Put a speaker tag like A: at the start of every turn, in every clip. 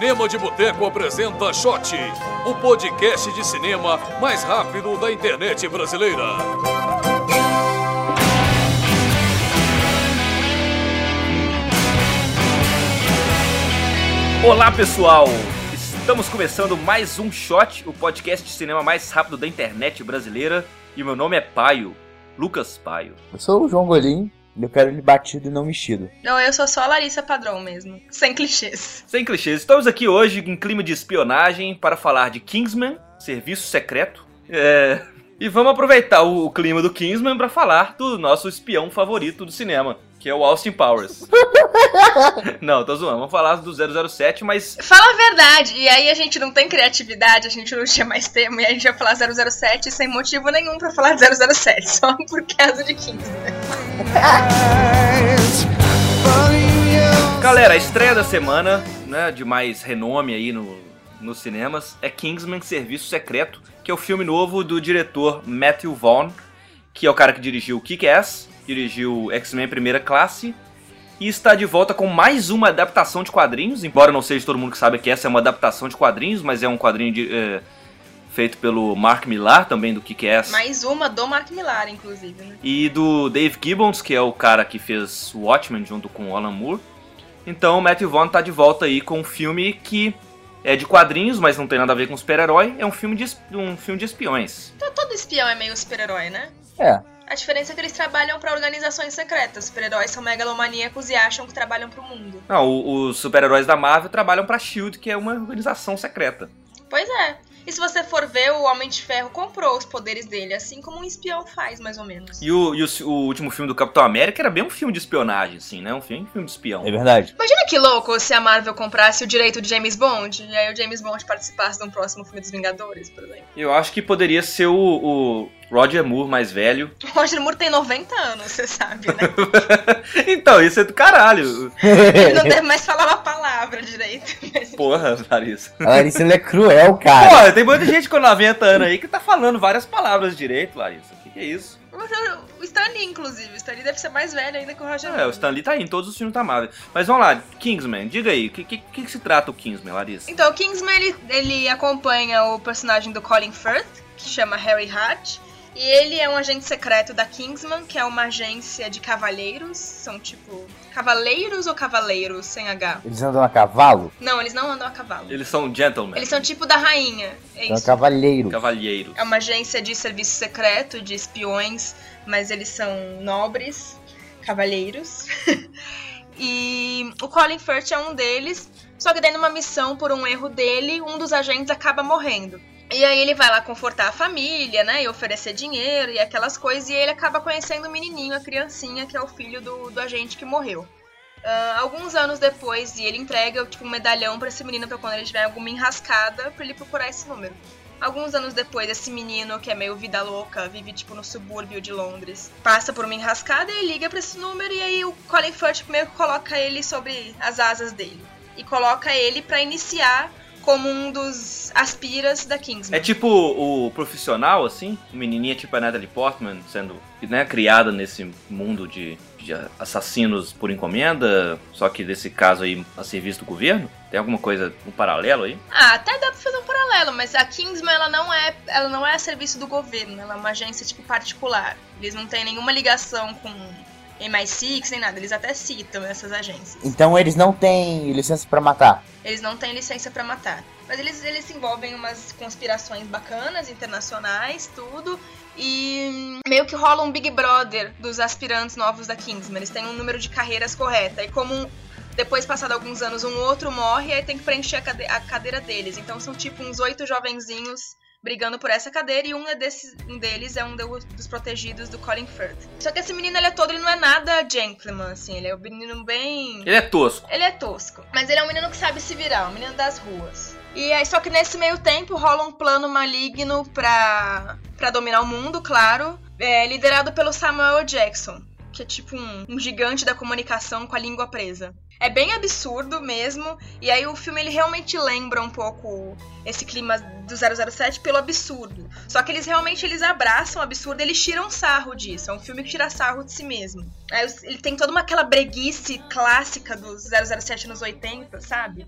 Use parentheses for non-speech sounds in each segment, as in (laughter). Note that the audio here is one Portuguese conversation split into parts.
A: Cinema de Boteco apresenta Shot, o podcast de cinema mais rápido da internet brasileira.
B: Olá pessoal, estamos começando mais um Shot, o podcast de cinema mais rápido da internet brasileira. E meu nome é Paio, Lucas Paio.
C: Eu sou o João Golim eu quero ele batido e não mexido.
D: Não, eu sou só a Larissa Padrão mesmo, sem clichês.
B: Sem clichês, estamos aqui hoje em clima de espionagem para falar de Kingsman, Serviço Secreto. É... E vamos aproveitar o clima do Kingsman para falar do nosso espião favorito do cinema, que é o Austin Powers. (laughs) não, tô zoando. Vamos falar do 007, mas.
D: Fala a verdade. E aí a gente não tem criatividade, a gente não tinha mais tema, e a gente vai falar 007 sem motivo nenhum pra falar de 007, só por causa de Kingsman. (laughs)
B: Galera, a estreia da semana, né, de mais renome aí no, nos cinemas, é Kingsman Serviço Secreto, que é o filme novo do diretor Matthew Vaughn, que é o cara que dirigiu Kick-Ass, dirigiu X-Men Primeira Classe e está de volta com mais uma adaptação de quadrinhos, embora não seja todo mundo que sabe que essa é uma adaptação de quadrinhos, mas é um quadrinho de, é, feito pelo Mark Millar, também do Kick-Ass.
D: Mais uma do Mark Millar, inclusive. Né?
B: E do Dave Gibbons, que é o cara que fez Watchmen junto com o Alan Moore. Então o Matthew Vaughn está de volta aí com um filme que é de quadrinhos, mas não tem nada a ver com super-herói. É um filme de, um filme de espiões.
D: Todo espião é meio super-herói, né?
C: É.
D: A diferença é que eles trabalham para organizações secretas. Super-heróis são megalomaníacos e acham que trabalham para o mundo.
B: Não, os super-heróis da Marvel trabalham para Shield, que é uma organização secreta.
D: Pois é. E se você for ver, o Homem de Ferro comprou os poderes dele, assim como um espião faz, mais ou menos.
B: E o, e o, o último filme do Capitão América era bem um filme de espionagem, assim, né? Um filme, um filme de espião.
C: É verdade.
D: Imagina que louco se a Marvel comprasse o direito de James Bond e aí o James Bond participasse de um próximo filme dos Vingadores, por exemplo.
B: Eu acho que poderia ser o, o Roger Moore mais velho. (laughs)
D: Roger Moore tem 90 anos, você sabe, né? (laughs)
B: então, isso é do caralho.
D: Ele não deve mais falar uma palavra direito. Mas...
B: Porra, Larissa.
C: A Larissa ela é cruel, cara.
B: Porra, tem muita gente com 90 anos aí que tá falando várias palavras direito, Larissa. O que, que é isso?
D: O Stan Lee, inclusive. O Stan Lee deve ser mais velho ainda que o Roger Moore.
B: É, o Stan Lee tá aí em todos os filmes da Marvel. Mas vamos lá, Kingsman, diga aí, o que, que, que, se trata o Kingsman, Larissa?
D: Então, o Kingsman, ele, ele acompanha o personagem do Colin Firth, que chama Harry Hart. E ele é um agente secreto da Kingsman, que é uma agência de cavalheiros. São tipo. Cavaleiros ou cavaleiros sem H?
C: Eles andam a cavalo?
D: Não, eles não andam a cavalo.
B: Eles são gentlemen.
D: Eles são tipo da rainha. É
C: São
D: isso.
C: cavalheiros.
B: Cavalheiros.
D: É uma agência de serviço secreto, de espiões, mas eles são nobres, cavalheiros. (laughs) e o Colin Firth é um deles, só que daí numa missão, por um erro dele, um dos agentes acaba morrendo. E aí ele vai lá confortar a família, né, e oferecer dinheiro e aquelas coisas, e ele acaba conhecendo o menininho, a criancinha, que é o filho do, do agente que morreu. Ah, alguns anos depois, e ele entrega tipo, um medalhão pra esse menino pra quando ele tiver alguma enrascada, pra ele procurar esse número. Alguns anos depois, esse menino, que é meio vida louca, vive tipo no subúrbio de Londres, passa por uma enrascada e liga pra esse número, e aí o Colin Firth meio que coloca ele sobre as asas dele. E coloca ele pra iniciar como um dos aspiras da Kingsman.
B: É tipo o profissional, assim? O menininha tipo a Natalie Portman, sendo né, criada nesse mundo de, de assassinos por encomenda, só que nesse caso aí a serviço do governo? Tem alguma coisa, um paralelo aí?
D: Ah, até dá pra fazer um paralelo, mas a Kingsman ela não é, ela não é a serviço do governo, ela é uma agência tipo particular. Eles não têm nenhuma ligação com MI6 nem nada, eles até citam essas agências.
C: Então eles não têm licença pra matar.
D: Eles não têm licença pra matar. Mas eles, eles se envolvem em umas conspirações bacanas, internacionais, tudo. E meio que rola um Big Brother dos aspirantes novos da Kingsman. Eles têm um número de carreiras correta. E como depois, passado alguns anos, um outro morre, aí tem que preencher a, cade- a cadeira deles. Então são tipo uns oito jovenzinhos brigando por essa cadeira e um, é desses, um deles é um do- dos protegidos do Colin Firth. Só que esse menino, ele é todo, ele não é nada gentleman, assim. Ele é um menino bem...
B: Ele é tosco.
D: Ele é tosco, mas ele é um menino que sabe se virar, um menino das ruas. E aí, só que nesse meio tempo rola um plano maligno pra, pra dominar o mundo, claro, é, liderado pelo Samuel Jackson, que é tipo um, um gigante da comunicação com a língua presa. É bem absurdo mesmo, e aí o filme ele realmente lembra um pouco esse clima do 007 pelo absurdo. Só que eles realmente eles abraçam o absurdo, eles tiram sarro disso. É um filme que tira sarro de si mesmo. Aí os- ele tem toda uma aquela breguice clássica dos 007 nos 80, sabe?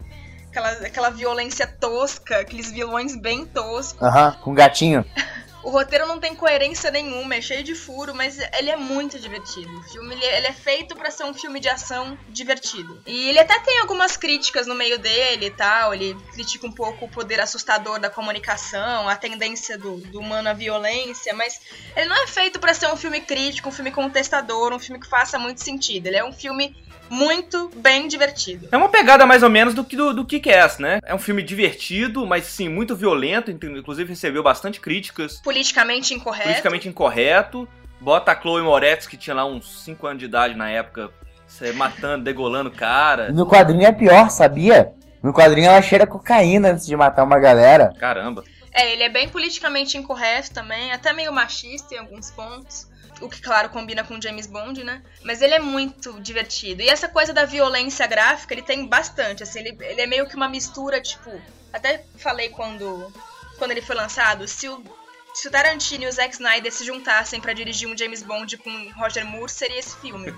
D: aquela, aquela violência tosca, aqueles vilões bem toscos.
C: Aham, com gatinho. (laughs)
D: O roteiro não tem coerência nenhuma, é cheio de furo, mas ele é muito divertido. O filme ele, ele é feito para ser um filme de ação divertido. E ele até tem algumas críticas no meio dele e tal. Ele critica um pouco o poder assustador da comunicação, a tendência do, do humano à violência, mas ele não é feito para ser um filme crítico, um filme contestador, um filme que faça muito sentido. Ele é um filme muito bem divertido.
B: É uma pegada mais ou menos do que do, do Kick-Ass, né? É um filme divertido, mas sim, muito violento, inclusive recebeu bastante críticas.
D: Politicamente incorreto.
B: Politicamente incorreto. Bota a Chloe Moretz, que tinha lá uns 5 anos de idade na época, matando, degolando cara.
C: No quadrinho é pior, sabia? No quadrinho ela cheira cocaína antes de matar uma galera.
B: Caramba.
D: É, ele é bem politicamente incorreto também, até meio machista em alguns pontos o que, claro, combina com James Bond, né? Mas ele é muito divertido. E essa coisa da violência gráfica, ele tem bastante, assim, ele, ele é meio que uma mistura, tipo. Até falei quando, quando ele foi lançado, se o se o Tarantino e o Zack Snyder se juntassem para dirigir um James Bond com Roger Moore, seria esse filme.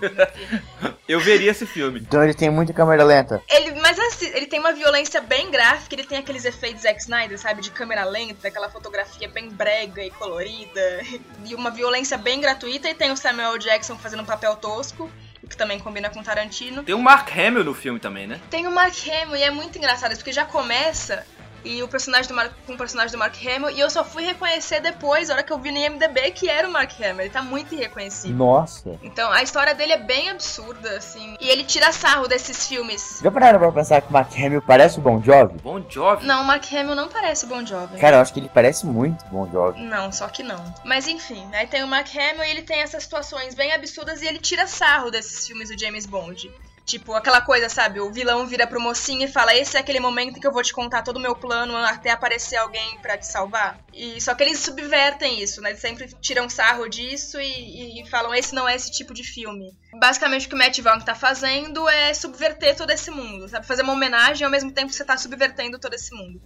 D: (laughs)
B: Eu veria esse filme.
C: Então ele tem muita câmera lenta.
D: Ele, mas assim, ele tem uma violência bem gráfica, ele tem aqueles efeitos Zack Snyder, sabe? De câmera lenta, aquela fotografia bem brega e colorida. E uma violência bem gratuita. E tem o Samuel Jackson fazendo um papel tosco que também combina com Tarantino.
B: Tem o Mark Hamill no filme também, né?
D: Tem o Mark Hamill e é muito engraçado, porque já começa e o personagem do Mark, com o personagem do Mark Hamill, e eu só fui reconhecer depois, a hora que eu vi no IMDB, que era o Mark Hamill. Ele tá muito irreconhecível.
C: Nossa.
D: Então, a história dele é bem absurda, assim. E ele tira sarro desses filmes.
C: Já pararam pra pensar que o Mark Hamill parece o Bon Jovi?
B: Bon Jovi?
D: Não, o Mark Hamill não parece o Bon Jovi.
C: Cara, eu acho que ele parece muito Bon Jovi.
D: Não, só que não. Mas enfim, aí tem o Mark Hamill e ele tem essas situações bem absurdas e ele tira sarro desses filmes do James Bond. Tipo, aquela coisa, sabe? O vilão vira pro mocinho e fala: Esse é aquele momento que eu vou te contar todo o meu plano até aparecer alguém para te salvar. E só que eles subvertem isso, né? Eles sempre tiram sarro disso e, e falam: Esse não é esse tipo de filme. Basicamente, o que o Matt Vaughn tá fazendo é subverter todo esse mundo, sabe? Fazer uma homenagem ao mesmo tempo que você tá subvertendo todo esse mundo.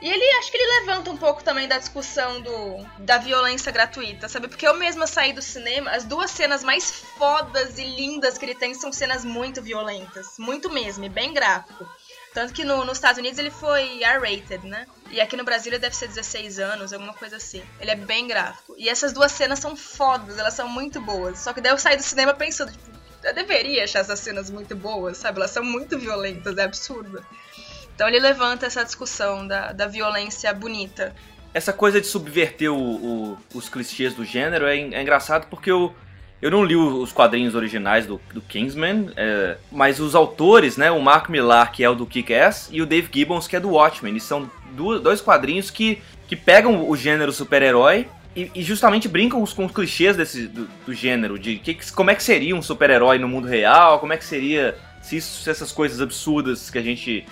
D: E ele acho que ele levanta um pouco também da discussão do da violência gratuita, sabe? Porque eu mesma saí do cinema, as duas cenas mais fodas e lindas que ele tem são cenas muito violentas, muito mesmo, e bem gráfico. Tanto que no, nos Estados Unidos ele foi R-rated, né? E aqui no Brasil ele deve ser 16 anos, alguma coisa assim. Ele é bem gráfico. E essas duas cenas são fodas, elas são muito boas. Só que daí eu saí do cinema pensando, tipo, eu deveria achar essas cenas muito boas, sabe? Elas são muito violentas, é absurdo. Então ele levanta essa discussão da, da violência bonita.
B: Essa coisa de subverter o, o, os clichês do gênero é, é, engraçado porque eu, eu não li os quadrinhos originais do, do Kingsman, é, mas os autores, né, o Mark Millar, que é o do Kick-Ass, e o Dave Gibbons, que é do Watchmen, eles são dois quadrinhos que, que pegam o gênero super-herói e, e, justamente brincam com os clichês desse, do, do gênero, de que, como é que seria um super-herói no mundo real, como é que seria se, isso, se essas coisas absurdas que a gente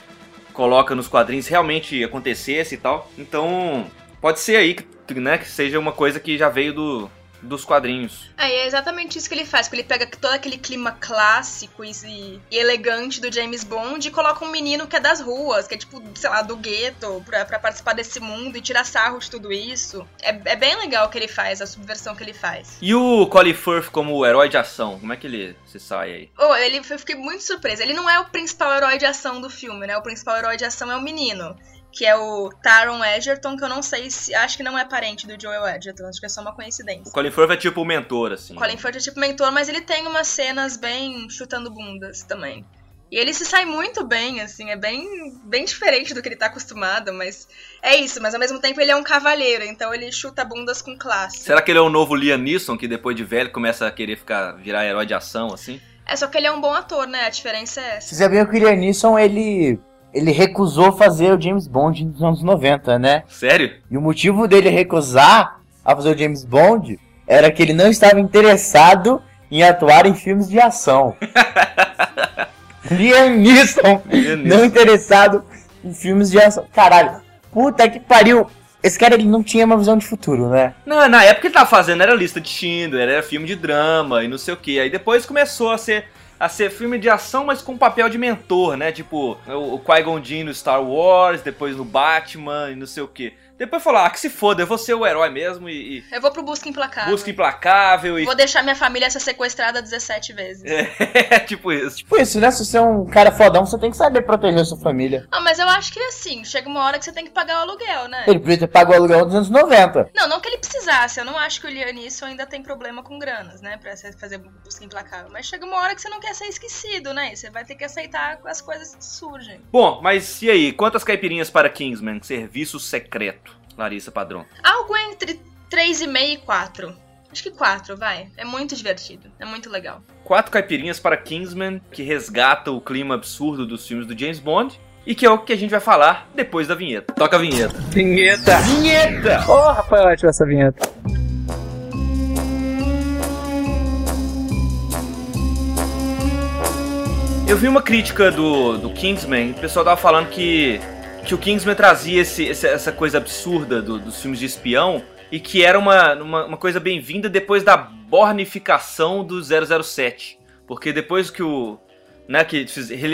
B: coloca nos quadrinhos realmente acontecesse e tal. Então, pode ser aí que, né, que seja uma coisa que já veio do, dos quadrinhos.
D: É, é exatamente isso que ele faz, porque ele pega todo aquele clima clássico e, e, elegante do James Bond e coloca um menino que é das ruas, que é tipo, sei lá, do gueto, pra, pra participar desse mundo e tirar sarro de tudo isso. É, é bem legal o que ele faz, a subversão que ele faz.
B: E o Colin Firth como herói de ação, como é que ele se sai aí?
D: Oh, ele, eu fiquei muito surpresa. Ele não é o principal herói de ação do filme, né? O principal herói de ação é o menino que é o Taron Egerton, que eu não sei se. Acho que não é parente do Joel Egerton, acho que é só uma coincidência.
B: O Colin Firth é tipo o mentor, assim.
D: O Colin Firth é tipo mentor, mas ele tem umas cenas bem chutando bundas também. E ele se sai muito bem, assim, é bem, bem diferente do que ele tá acostumado, mas é isso, mas ao mesmo tempo ele é um cavalheiro, então ele chuta bundas com classe.
B: Será que ele é o novo Liam Neeson, que depois de velho começa a querer ficar virar herói de ação, assim?
D: É, só que ele é um bom ator, né? A diferença é essa.
C: Você sabia que o Liam Neeson, ele ele recusou fazer o James Bond nos anos 90, né?
B: Sério?
C: E o motivo dele recusar a fazer o James Bond era que ele não estava interessado em atuar em filmes de ação. (laughs) Liam Neeson, não interessado em filmes de ação. Caralho, puta que pariu. Esse cara ele não tinha uma visão de futuro, né?
B: Não, na época que ele tava fazendo era lista de Schindler, era filme de drama e não sei o que. Aí depois começou a ser a ser filme de ação, mas com papel de mentor, né? Tipo, o, Qui-Gon Jinn no Star Wars, depois no Batman e não sei o que. Depois falou, ah, que se foda, eu vou ser o herói mesmo e.
D: Eu vou pro Busca Implacável.
B: Busca Implacável e.
D: Vou deixar minha família ser sequestrada 17 vezes.
B: É, (laughs) tipo isso.
C: Tipo isso, né? Se você é um cara fodão, você tem que saber proteger a sua família.
D: Ah, mas eu acho que assim, chega uma hora que você tem que pagar o aluguel, né?
C: Ele podia ter pago o aluguel dos anos 90.
D: Não, não que ele precisasse. Eu não acho que o Lianisson ainda tem problema com granas, né? Pra fazer Busca Implacável. Mas chega uma hora que você não quer ser esquecido, né? E você vai ter que aceitar as coisas que surgem.
B: Bom, mas e aí? Quantas caipirinhas para Kingsman? Serviço secreto. Larissa Padrão.
D: Algo entre 3,5 e 4. Acho que 4, vai. É muito divertido. É muito legal.
B: Quatro caipirinhas para Kingsman, que resgata o clima absurdo dos filmes do James Bond. E que é o que a gente vai falar depois da vinheta. Toca a vinheta.
C: Vinheta!
B: Vinheta!
C: Oh, Rafael, ótima essa vinheta.
B: Eu vi uma crítica do, do Kingsman, o pessoal tava falando que, que o Kingsman trazia esse, essa coisa absurda do- dos filmes de espião e que era uma, uma, uma coisa bem-vinda depois da bornificação do 007. Porque depois que o. Né, que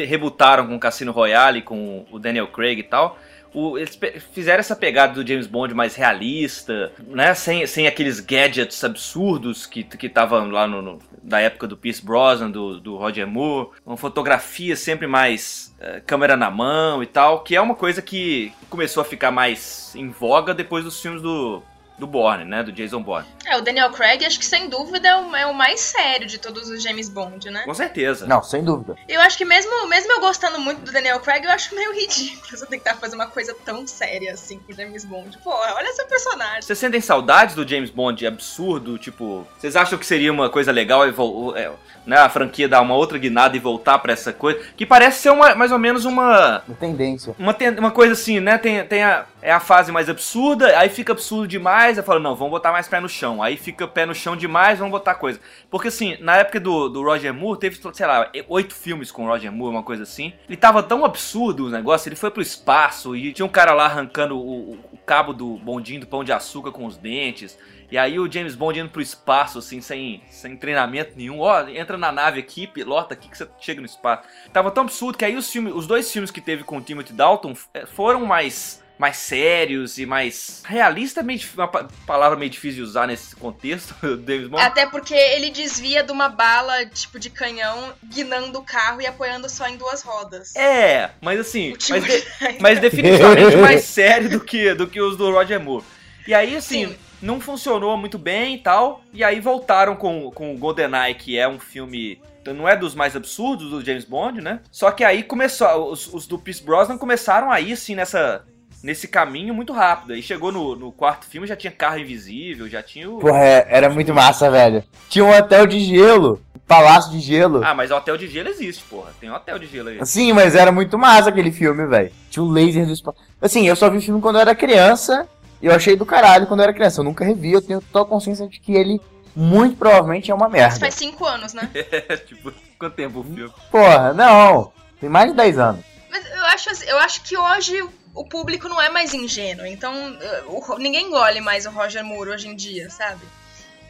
B: rebutaram com o Cassino Royale, com o Daniel Craig e tal. O- eles fizeram essa pegada do James Bond mais realista, né? Sem, sem aqueles gadgets absurdos que que estavam lá no, no- da época do Pierce Brosnan, do, do Roger Moore. Uma fotografia sempre mais eh, câmera na mão e tal, que é uma coisa que começou a ficar mais em voga depois dos filmes do, do Bourne, né? Do Jason Bourne.
D: É, o Daniel Craig, acho que sem dúvida é o, é o mais sério de todos os James Bond, né?
B: Com certeza.
C: Não, sem dúvida.
D: Eu acho que mesmo, mesmo eu gostando muito do Daniel Craig, eu acho meio ridículo (laughs) você tentar fazer uma coisa tão séria assim com o James Bond. Porra, olha seu personagem.
B: Vocês sentem saudades do James Bond absurdo? Tipo, vocês acham que seria uma coisa legal e é, né, a franquia dar uma outra guinada e voltar pra essa coisa? Que parece ser uma, mais ou menos uma.
C: Uma tendência.
B: Uma, ten- uma coisa assim, né? Tem, tem a, é a fase mais absurda, aí fica absurdo demais, aí fala, não, vamos botar mais pé no chão. Aí fica pé no chão demais, vamos botar coisa. Porque assim, na época do, do Roger Moore, teve, sei lá, oito filmes com o Roger Moore, uma coisa assim. Ele tava tão absurdo o negócio, ele foi pro espaço e tinha um cara lá arrancando o, o- cabo do bondinho do pão de açúcar com os dentes. E aí o James Bond indo pro espaço, assim, sem, sem treinamento nenhum. Ó, entra na nave aqui, pilota aqui que você chega no espaço. Tava tão absurdo que aí os, filmes, os dois filmes que teve com o Timothy Dalton eh, foram mais mais sérios e mais realista é meio uma pa- palavra meio difícil de usar nesse contexto do James Bond.
D: Até porque ele desvia de uma bala, tipo, de canhão, guinando o carro e apoiando só em duas rodas.
B: É, mas assim, mas, de- (laughs) mas definitivamente (laughs) mais sério do que, do que os do Roger Moore. E aí, assim,
D: Sim.
B: não funcionou muito bem e tal. E aí voltaram com, com o GoldenEye, que é um filme. Não é dos mais absurdos do James Bond, né? Só que aí começou. Os, os do Pierce Brosnan começaram aí, assim, nessa. Nesse caminho muito rápido. Aí chegou no, no quarto filme, já tinha carro invisível, já tinha o.
C: Porra, é- era muito massa, velho. Tinha um hotel de gelo, palácio de gelo.
B: Ah, mas o hotel de gelo existe, porra. Tem um hotel de gelo aí.
C: Sim, mas era muito massa aquele filme, velho. Tinha o laser do espaço. Assim, eu só vi o filme quando eu era criança. E eu achei do caralho quando eu era criança. Eu nunca revi, eu tenho total consciência de que ele, muito provavelmente, é uma
D: Isso
C: merda.
D: faz cinco anos, né? (laughs)
B: É, tipo, quanto tempo o filme?
C: Porra, não. Tem mais de 10 anos.
D: Mas eu acho, assim- eu acho que hoje o público não é mais ingênuo. Então, eh, o- ninguém engole mais o Roger Moore hoje em dia, sabe?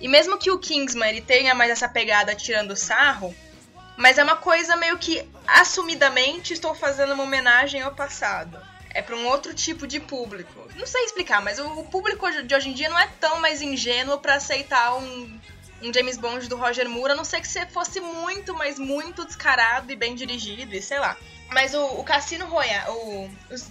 D: E mesmo que o Kingsman ele tenha mais essa pegada tirando sarro, mas é uma coisa meio que assumidamente estou fazendo uma homenagem ao passado. É para um outro tipo de público. Não sei explicar, mas o, o público de hoje em dia não é tão mais ingênuo para aceitar um, um James Bond do Roger Moore, a não ser que você fosse muito, mas muito descarado e bem dirigido, e sei lá. Mas o, o Cassino Royale, o- os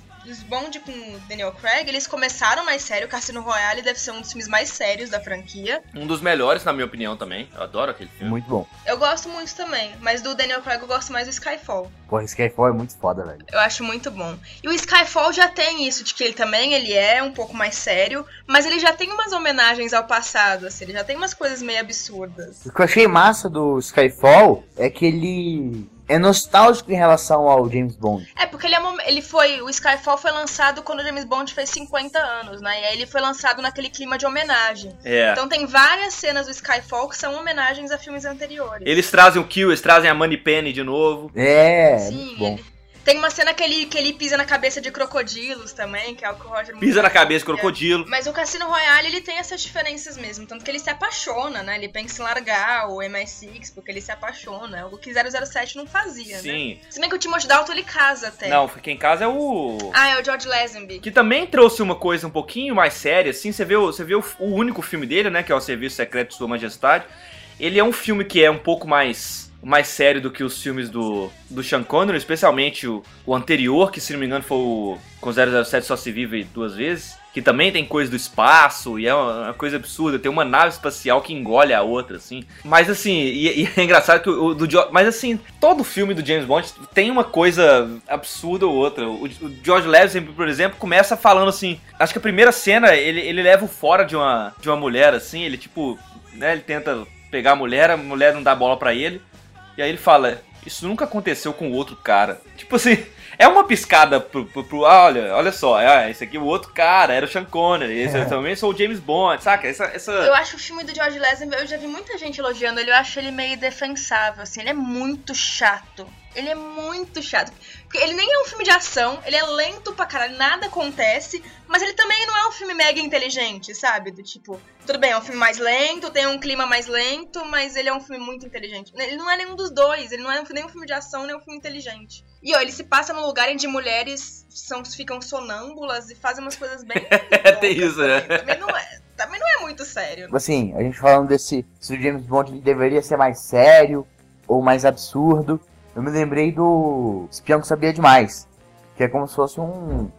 D: Bond com o Daniel Craig, eles começaram mais sério. O Cassino Royale deve ser um dos filmes mais sérios da franquia.
B: Um dos melhores, na minha opinião, também. Eu adoro aquele filme.
C: Muito bom.
D: Eu gosto muito também, mas do Daniel Craig eu gosto mais do Skyfall.
C: Porra, Skyfall é muito foda, velho.
D: Eu acho muito bom. E o Skyfall já tem isso, de que ele também ele é um pouco mais sério, mas ele já tem umas homenagens ao passado, assim, ele já tem umas coisas meio absurdas.
C: O que eu achei massa do Skyfall é que ele é nostálgico em relação ao James Bond.
D: É, porque ele, é ele foi. O Skyfall foi lançado quando o James Bond fez 50 anos, né? E aí ele foi lançado naquele clima de homenagem.
B: É.
D: Então tem várias cenas do Skyfall que são homenagens a filmes anteriores.
B: Eles trazem o Kill, eles trazem a Money Penny de novo.
C: É,
D: Sim,
C: muito bom.
D: ele- Tem uma cena que ele, que ele pisa na cabeça de crocodilos também, que é o que o Roger
B: Pisa na cabeça de crocodilo.
D: Mas o Cassino Royale, ele tem essas diferenças mesmo. Tanto que ele se apaixona, né? Ele pensa em largar o MI6, porque ele se apaixona. O que 007 não fazia, né?
B: Sim.
D: Se bem que o Timothy Dalton, ele casa até.
B: Não, quem casa é o.
D: Ah, é o George Lazenby.
B: Que também trouxe uma coisa um pouquinho mais séria, assim. Você vê, o, você vê o, o único filme dele, né? Que é o Serviço Secreto de Sua Majestade. Ele é um filme que é um pouco mais mais sério do que os filmes do, do Sean Connery, especialmente o, o anterior, que se não me engano foi o com 007 Só Se Vive Duas Vezes, que também tem coisa do espaço e é uma, uma coisa absurda, tem uma nave espacial que engole a outra, assim. Mas assim, e, e é engraçado que o, o do Jo- Mas assim, todo filme do James Bond tem uma coisa absurda ou outra. O, o George Lazenby, por exemplo, começa falando assim, acho que a primeira cena, ele, ele leva o fora de uma, de uma mulher, assim, ele tipo, né, ele tenta pegar a mulher, a mulher não dá bola pra ele. E aí ele fala, isso nunca aconteceu com o outro cara. Tipo assim, é uma piscada pro, pro, pro- ah, olha, olha só, ah, esse aqui é o outro cara, era o Sean Connery, esse eu também sou o James Bond, saca? Essa, essa...
D: Eu acho o filme do George Lazenby, eu já vi muita gente elogiando ele, eu acho ele meio defensável, assim, ele é muito chato. Ele é muito chato. Porque ele nem é um filme de ação, ele é lento pra caralho, nada acontece, mas ele também não é um filme mega inteligente, sabe? Do tipo, tudo bem, é um filme mais lento, tem um clima mais lento, mas ele é um filme muito inteligente. Ele não é nenhum dos dois, ele não é nem um filme de ação, nem um filme inteligente. E ó, ele se passa num lugar onde mulheres são, ficam sonâmbulas e fazem umas coisas bem. (laughs)
B: Tem
D: loucas
B: isso, né?
D: também. Não é, também não é muito sério.
C: Assim, a gente falando desse. Se o James Bond ele deveria ser mais sério ou mais absurdo. Eu me lembrei do Espião que Sabia Demais. Que é como se fosse um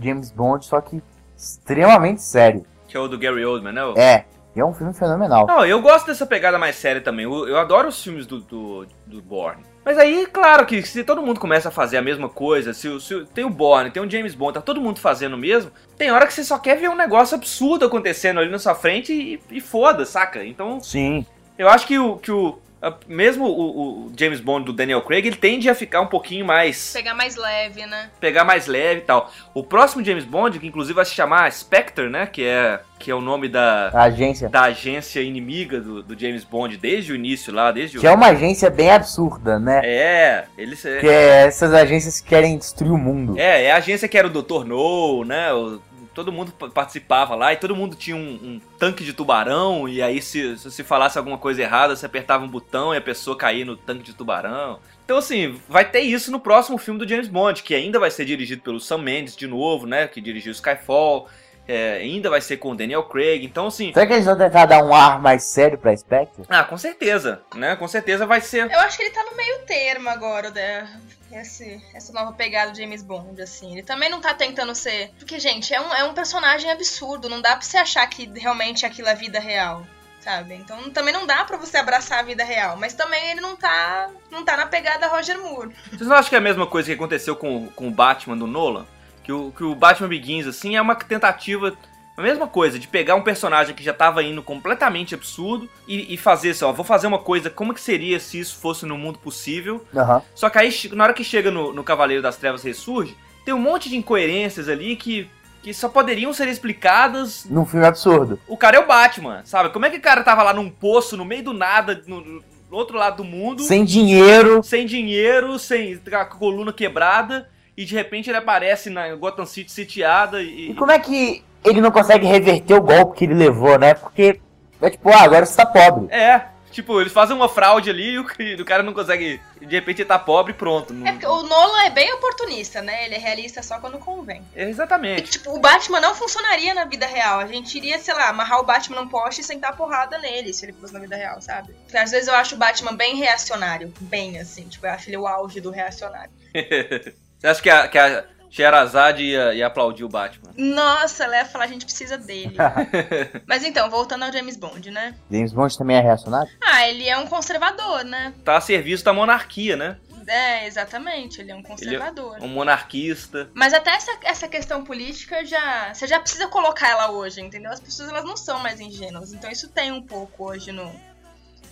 C: James Bond, só que extremamente sério.
B: Que é o do Gary Oldman, né?
C: É, e é um filme fenomenal.
B: Não, eu gosto dessa pegada mais séria também. Eu, eu adoro os filmes do, do, do Bourne. Mas aí, claro que se todo mundo começa a fazer a mesma coisa, se, se tem o Bourne, tem o James Bond, tá todo mundo fazendo o mesmo, tem hora que você só quer ver um negócio absurdo acontecendo ali na sua frente e, e foda, saca? Então,
C: Sim.
B: eu acho que o, que o mesmo o, o James Bond do Daniel Craig, ele tende a ficar um pouquinho mais
D: Pegar mais leve, né?
B: pegar mais leve e tal. O próximo James Bond, que inclusive vai se chamar Spectre, né, que é que é o nome da
C: A agência.
B: da agência inimiga do, do James Bond desde o início lá, desde o...
C: Que é uma agência bem absurda, né?
B: É, eles
C: Que é essas agências que querem destruir o mundo.
B: é, é a agência que era o Dr. No, né? o- todo mundo pa- participava lá e todo mundo tinha um, um tanque de tubarão e aí se, se falasse alguma coisa errada, você apertava um botão e a pessoa caía no tanque de tubarão. Então assim, vai ter isso no próximo filme do James Bond, que ainda vai ser dirigido pelo Sam Mendes de novo, né? Que dirigiu Skyfall. É, ainda vai ser com o Daniel Craig. Então assim,
C: Será que eles vão tentar dar um ar mais sério pra Spectre?
B: ah, com certeza, né? Com certeza vai ser.
D: Eu acho que ele tá no meio termo agora, né? Esse, essa nova pegada do James Bond, assim. Ele também não tá tentando ser. Porque, gente, é um, é um personagem absurdo. Não dá pra você achar que realmente aquilo é vida real. Sabe? Então também não dá pra você abraçar a vida real. Mas também ele não tá. não tá na pegada Roger Moore.
B: Vocês não acham que é a mesma coisa que aconteceu com, com o Batman do Nolan? Que o, que o Batman Begins, assim, é uma tentativa. A mesma coisa, de pegar um personagem que já tava indo completamente absurdo e, e fazer assim, ó, vou fazer uma coisa, como que seria se isso fosse no mundo possível?
C: Aham.
B: Só que aí, na hora que chega no, no Cavaleiro das Trevas Ressurge, tem um monte de incoerências ali que, que só poderiam ser explicadas.
C: Num filme absurdo.
B: O cara é o Batman, sabe? Como é que o cara tava lá num poço, no meio do nada, no, no outro lado do mundo
C: Sem dinheiro.
B: sem dinheiro, sem a coluna quebrada, e de repente ele aparece na Gotham City sitiada e.
C: E como é que ele não consegue reverter o golpe que ele levou, né? Porque é tipo, ah, agora você tá pobre.
B: É, tipo, eles fazem uma fraude ali e o, e cara não consegue. De repente ele tá pobre e pronto. Não-
D: É porque o Nolan é bem oportunista, né? Ele é realista só quando convém.
B: É,
D: E,
B: Exatamente.
D: tipo, o Batman não funcionaria na vida real. A gente iria, sei lá, amarrar o Batman num poste e sentar a porrada nele, se ele fosse na vida real, sabe? Porque às vezes eu acho o Batman bem reacionário. Bem assim. Tipo, eu acho ele o auge do reacionário. (laughs)
B: Você acha que a, que a Sherazade ia, ia aplaudir o Batman?
D: Nossa, ela ia falar, a gente precisa dele. (laughs) Mas então, voltando ao James Bond, né?
C: James Bond também é reacionário?
D: Ah, ele é um conservador, né?
B: Tá a serviço da monarquia, né?
D: É, exatamente, ele é um conservador.
B: Um monarquista.
D: Mas até essa, essa questão política já. Você já precisa colocar ela hoje, entendeu? As pessoas elas não são mais ingênuas. Então isso tem um pouco hoje no,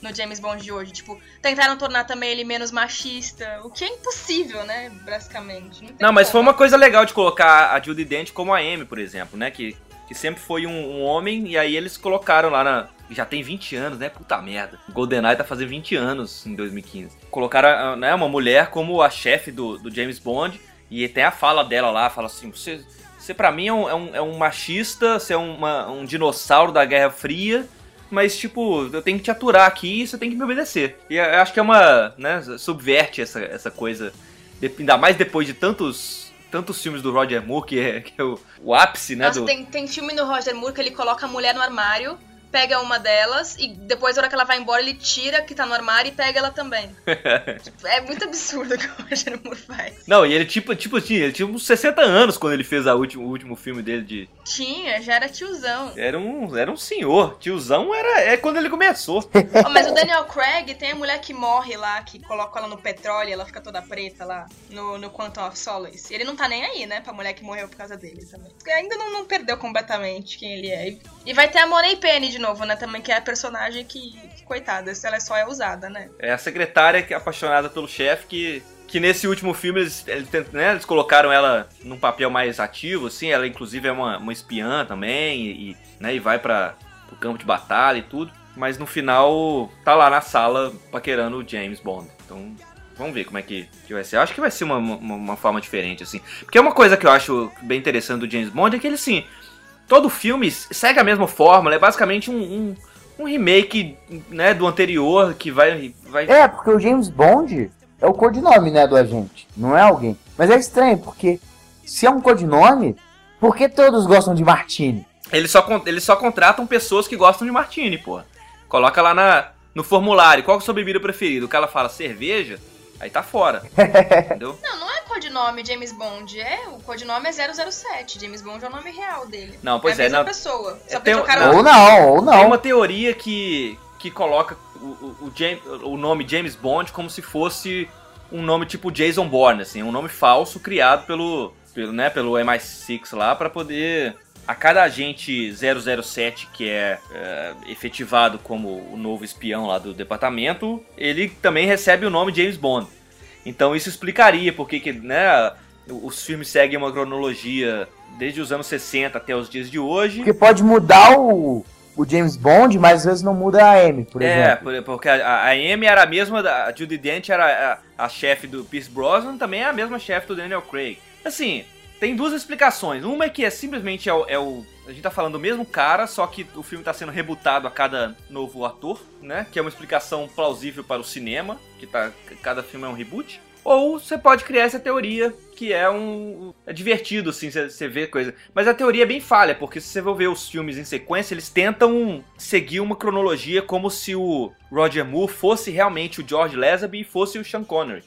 D: no James Bond de hoje. Tipo, tentaram tornar também ele menos machista. O que é impossível, né? Basicamente. tem
B: Não, mas foi uma coisa legal de colocar a Judy Dent como a Amy, por exemplo, né? Que, que sempre foi um, um homem, e aí eles colocaram lá na, já tem 20 anos, né? Puta merda. GoldenEye tá fazendo 20 anos em 2015. Colocaram né, uma mulher como a chefe do, do James Bond e tem a fala dela lá, fala assim, você, você pra mim é um, é um, é um machista, você é uma, um dinossauro da Guerra Fria, mas tipo, eu tenho que te aturar aqui e você tem que me obedecer. E eu acho que é uma, né, subverte essa, essa coisa, ainda mais depois de tantos tantos filmes do Roger Moore, que é, que é o, o ápice, né?
D: Nossa,
B: do...
D: tem, tem filme do Roger Moore que ele coloca a mulher no armário, pega uma delas e depois, na hora que ela vai embora, ele tira que tá no armário e pega ela também. (laughs) é muito absurdo (laughs) o que o Roger Moore faz.
B: Não, e ele tipo, tipo tinha, ele tinha uns 60 anos quando ele fez a último, o último filme dele de.
D: Tinha, já era tiozão.
B: Era um, era um senhor. Tiozão era é quando ele começou. (laughs)
D: oh, mas o Daniel Craig tem a mulher que morre lá, que coloca ela no petróleo e ela fica toda preta lá, no, no Quantum of Solace. E ele não tá nem aí, né, pra mulher que morreu por causa dele também. Ainda não, não perdeu completamente quem ele é. E vai ter a Money Penny de novo, né? Também, que é a personagem que, que coitada, ela só é usada, né?
B: É a secretária que é apaixonada pelo chefe que. Que nesse último filme eles, eles, né, eles colocaram ela num papel mais ativo, assim. Ela, inclusive, é uma, uma espiã também. E, né, e vai para o campo de batalha e tudo. Mas no final tá lá na sala paquerando o James Bond. Então Vamos ver como é que, que vai ser. Acho que vai ser uma, uma, uma, forma diferente, assim. Porque uma coisa que eu acho bem interessante do James Bond é que ele, assim, todo filme segue a mesma fórmula, é basicamente um, um, um, remake né, do anterior que vai, vai.
C: É, porque o James Bond é o codinome né, do agente, não é alguém. Mas é estranho, porque se é um codinome, por que todos gostam de Martini?
B: Eles só, eles só contratam pessoas que gostam de Martini, pô. Coloca lá na, no formulário qual é a sua bebida preferida. O cara fala cerveja, aí tá fora. (laughs) entendeu?
D: Não, não é codinome James Bond, é o codinome é 007. James Bond é o nome real dele.
B: Não, pois
D: é.
B: A
D: é
B: não.
D: pessoa. Só
B: é, tem,
C: não, ou não, ou não.
B: Tem uma teoria que, que coloca o, o, o, James, o nome James Bond como se fosse um nome tipo Jason Bourne, assim, um nome falso criado pelo, pelo, né, pelo MI6 lá para poder a cada agente 007 que é, é, efetivado como o novo espião lá do departamento, ele também recebe o nome James Bond. Então isso explicaria porque que, né, os filmes seguem uma cronologia desde os anos 60 até os dias de hoje.
C: Porque pode mudar o, o James Bond, mas às vezes não muda a Amy, por
B: é,
C: exemplo.
B: É, porque a, a Amy era a mesma, a Judy Dent era a, a chefe do Pierce Brosnan, também é a mesma chefe do Daniel Craig. Assim, tem duas explicações. Uma é que é simplesmente é o, é o, A gente tá falando do mesmo cara, só que o filme tá sendo rebutado a cada novo ator, né? Que é uma explicação plausível para o cinema, que tá. Cada filme é um reboot. Ou você pode criar essa teoria que é um. É divertido, assim, você vê coisa. Mas a teoria é bem falha, porque se você for ver os filmes em sequência, eles tentam seguir uma cronologia como se o Roger Moore fosse realmente o George Lazenby e fosse o Sean Connery.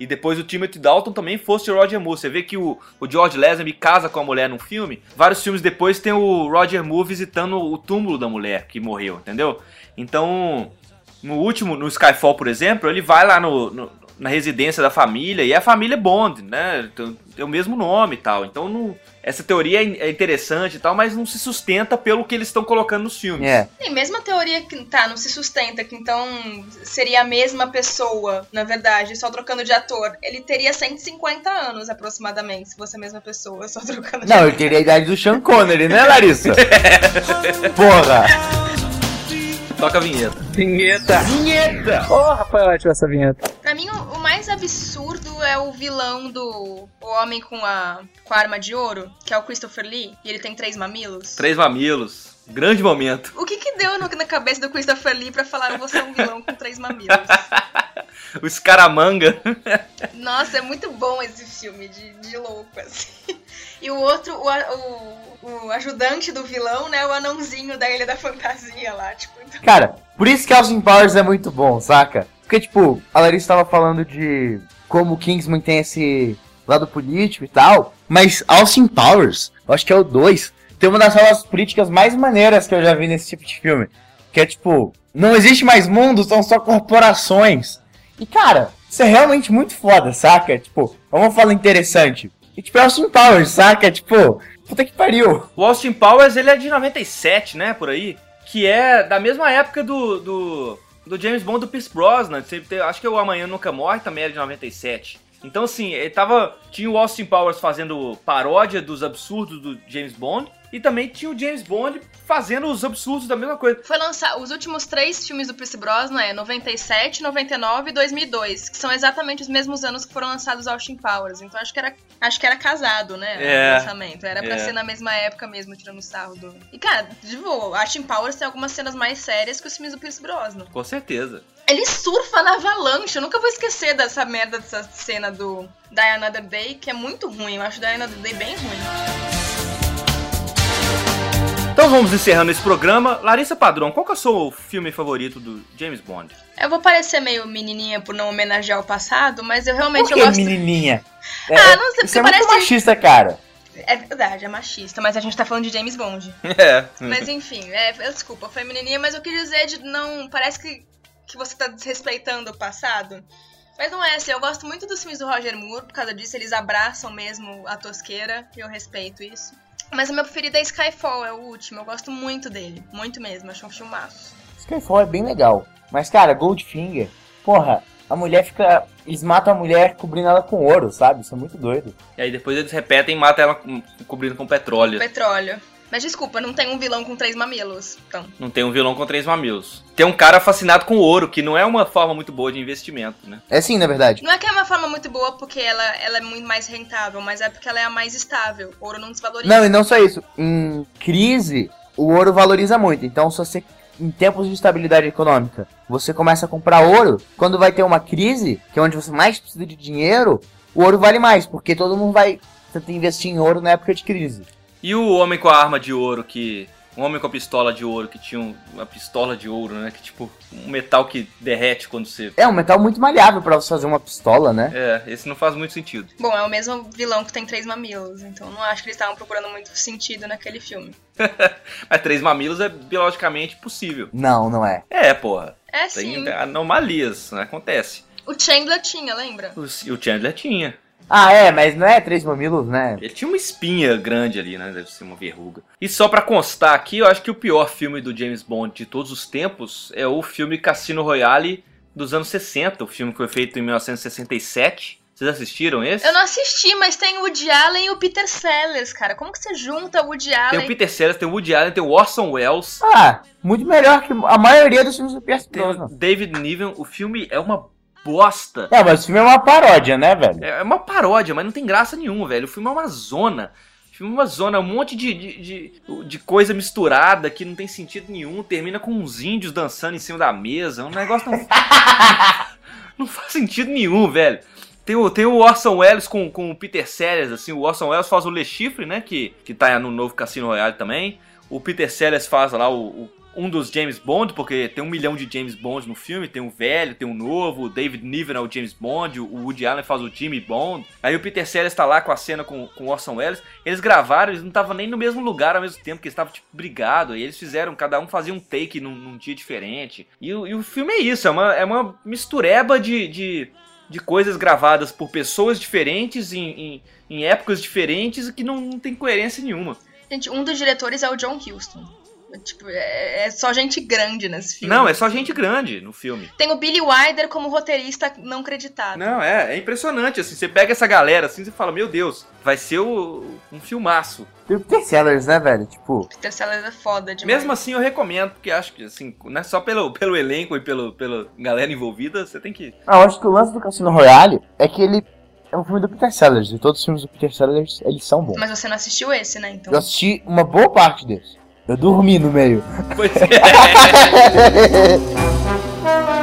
B: E depois o Timothy Dalton também fosse o Roger Moore. Você vê que o, o George Lazenby casa com a mulher num filme. Vários filmes depois tem o Roger Moore visitando o túmulo da mulher que morreu, entendeu? Então, no último, no Skyfall, por exemplo, ele vai lá no, no na residência da família, e é a família Bond, né? Tem o mesmo nome e tal. Então não, essa teoria é, é interessante e tal, mas não se sustenta pelo que eles estão colocando nos filmes.
C: É.
D: Tem mesmo a teoria que tá, não se sustenta, que então seria a mesma pessoa, na verdade, só trocando de ator. Ele teria 150 anos aproximadamente, se fosse a mesma pessoa, só trocando de
C: Não,
D: ator.
C: ele teria a idade do Sean Connery, né, Larissa? (laughs) Porra!
B: Toca a vinheta.
E: Vinheta!
C: Vinheta!
E: Ô, oh, Rafael, ativa essa vinheta.
D: Pra mim, o, o mais absurdo é o vilão do o Homem com a, com a Arma de Ouro, que é o Christopher Lee, e ele tem três mamilos.
B: Três mamilos. Grande momento.
D: O que que deu no- na cabeça do Christopher Lee pra falar você é um vilão com três mamilos? (laughs) (laughs)
B: O Scaramanga.
D: Nossa, é muito bom esse filme de, de louco, assim. E o outro, o, o, o ajudante do vilão, né? O anãozinho da Ilha da Fantasia lá, tipo. então-
C: Cara, por isso que Austin Powers é muito bom, saca? Porque, tipo, a Larissa tava falando de como o Kingsman tem esse lado político e tal, mas Austin Powers, eu acho que é o 2, tem uma das falas políticas mais maneiras que eu já vi nesse tipo de filme. Que é tipo, não existe mais mundo, são só corporações. E cara, isso é realmente muito foda, saca? Tipo, é uma fala interessante. E tipo, é Austin Powers, saca? Tipo, puta que pariu.
B: O Austin Powers, ele é de 97, né? Por aí. Que é da mesma época do, do, do James Bond do Pierce Brosnan. Acho que o Amanhã Nunca Morre também era de 97. Então, assim, ele tava. Tinha o Austin Powers fazendo paródia dos absurdos do James Bond. E também tinha o James Bond fazendo os absurdos da mesma coisa.
D: Foi lançar os últimos três filmes do Pierce Brosnan é 97, 99 e 2002, que são exatamente os mesmos anos que foram lançados Austin Powers. Então acho que era, acho que era casado, né?
B: É.
D: O lançamento. Era pra
B: É.
D: ser na mesma época mesmo, tirando sarro do. E cara, tipo, Austin Powers tem algumas cenas mais sérias que os filmes do Pierce Brosnan.
B: Com certeza.
D: Ele surfa na avalanche. Eu nunca vou esquecer dessa merda dessa cena do Die Another Day, que é muito ruim. Eu acho Die Another Day bem ruim.
B: Então vamos encerrando esse programa. Larissa Padrão, qual que é o seu filme favorito do James Bond?
D: Eu vou parecer meio menininha por não homenagear o passado, mas eu realmente
C: Por
D: eu
C: que
D: gosto.
C: menininha? (laughs) É,
D: Ah, não sei,
C: Isso
D: porque
C: é muito
D: parece.
C: machista, cara.
D: É verdade, é machista, mas a gente tá falando de James Bond. (laughs)
B: É.
D: Mas enfim, é, eu- desculpa, foi menininha, mas eu quis dizer de não. Parece que, que você tá desrespeitando o passado. Mas não é assim, eu gosto muito dos filmes do Roger Moore, por causa disso, eles abraçam mesmo a tosqueira, e eu respeito isso. Mas o meu preferido é Skyfall, é o último, eu gosto muito dele, muito mesmo, acho um filmaço.
C: Skyfall é bem legal. Mas, cara, Goldfinger, porra, a mulher fica. Eles matam a mulher cobrindo ela com ouro, sabe? Isso é muito doido.
B: E aí depois eles repetem e matam ela cobrindo com petróleo.
D: Petróleo. Mas desculpa, não tem um vilão com três mamilos, então.
B: Não tem um vilão com três mamilos. Tem um cara fascinado com ouro, que não é uma forma muito boa de investimento, né?
C: É sim, na verdade.
D: Não é que é uma forma muito boa porque ela, ela é muito mais rentável, mas é porque ela é a mais estável. Ouro não desvaloriza.
C: Não, e não só isso. Em crise, o ouro valoriza muito. Então, se você. Em tempos de estabilidade econômica, você começa a comprar ouro. Quando vai ter uma crise, que é onde você mais precisa de dinheiro, o ouro vale mais, porque todo mundo vai tentar investir em ouro na época de crise.
B: E o homem com a arma de ouro que. Um homem com a pistola de ouro que tinha um- uma pistola de ouro, né? Que tipo, um metal que derrete quando você.
C: É um metal muito maleável pra você fazer uma pistola, né?
B: É, esse não faz muito sentido.
D: Bom, é o mesmo vilão que tem três mamilos, então não acho que eles estavam procurando muito sentido naquele filme. (laughs)
B: Mas três mamilos é biologicamente possível.
C: Não, não é.
B: É, porra.
D: É
B: Tem
D: sim.
B: anomalias, né? Acontece.
D: O Chandler tinha, lembra?
B: O, o Chandler tinha.
C: Ah, é, mas não é três mamilos, né?
B: Ele tinha uma espinha grande ali, né? Deve ser uma verruga. E só pra constar aqui, eu acho que o pior filme do James Bond de todos os tempos é o filme Cassino Royale dos anos 60, o filme que foi feito em 1967. Vocês assistiram esse?
D: Eu não assisti, mas tem o Woody Allen e o Peter Sellers, cara. Como que você junta o Woody
B: Tem
D: Allen?
B: o Peter Sellers, tem o Woody Allen, tem o Orson Welles,
C: Ah, muito melhor que a maioria dos filmes do Pierce
B: tem
C: Brosnan.
B: David Niven. O filme é uma bosta.
C: É, mas o filme é uma paródia, né, velho?
B: É uma paródia, mas não tem graça nenhuma, velho. O filme é uma zona. O filme é uma zona, um monte de, de, de, de coisa misturada que não tem sentido nenhum. Termina com uns índios dançando em cima da mesa. Um negócio não, (laughs) não faz sentido nenhum, velho. Tem o, tem o Orson Welles com, com o Peter Sellers, assim. O Orson Welles faz o Le Chiffre, né? Que, que tá no novo Cassino Royale também. O Peter Sellers faz lá o, o- um dos James Bond, porque tem um milhão de James Bond no filme. Tem o velho, tem o novo. O David Niven é o James Bond. O Woody Allen faz o Jimmy Bond. Aí o Peter Sellers tá lá com a cena com, com o Orson Welles. Eles gravaram, eles não estavam nem no mesmo lugar ao mesmo tempo, porque eles estavam, tipo, brigados. E eles fizeram, cada um fazia um take num, num dia diferente. E, e o filme é isso, é uma, é uma mistureba de, de, de coisas gravadas por pessoas diferentes em, em, em épocas diferentes que não, não tem coerência nenhuma.
D: Gente, um dos diretores é o John Huston. Tipo, é, é só gente grande nesse filme.
B: Não, é só gente grande no filme.
D: Tem o Billy Wilder como roteirista não creditado.
B: Não, é, é impressionante, assim, você pega essa galera assim, você fala, meu Deus, vai ser o, um filmaço.
C: Tem o Peter Sellers, né, velho? Tipo,
D: Peter Sellers é foda demais.
B: Mesmo assim eu recomendo, porque acho que, assim, não é só pelo, pelo elenco e pelo, pela galera envolvida, você tem que...
C: ah, eu acho que o lance do Cassino Royale é que ele é um filme do Peter Sellers. E todos os filmes do Peter Sellers, eles são bons.
D: Mas você não assistiu esse, né? Então.
C: Eu assisti uma boa parte deles. Eu dormi no meio.
B: Pois é. (laughs)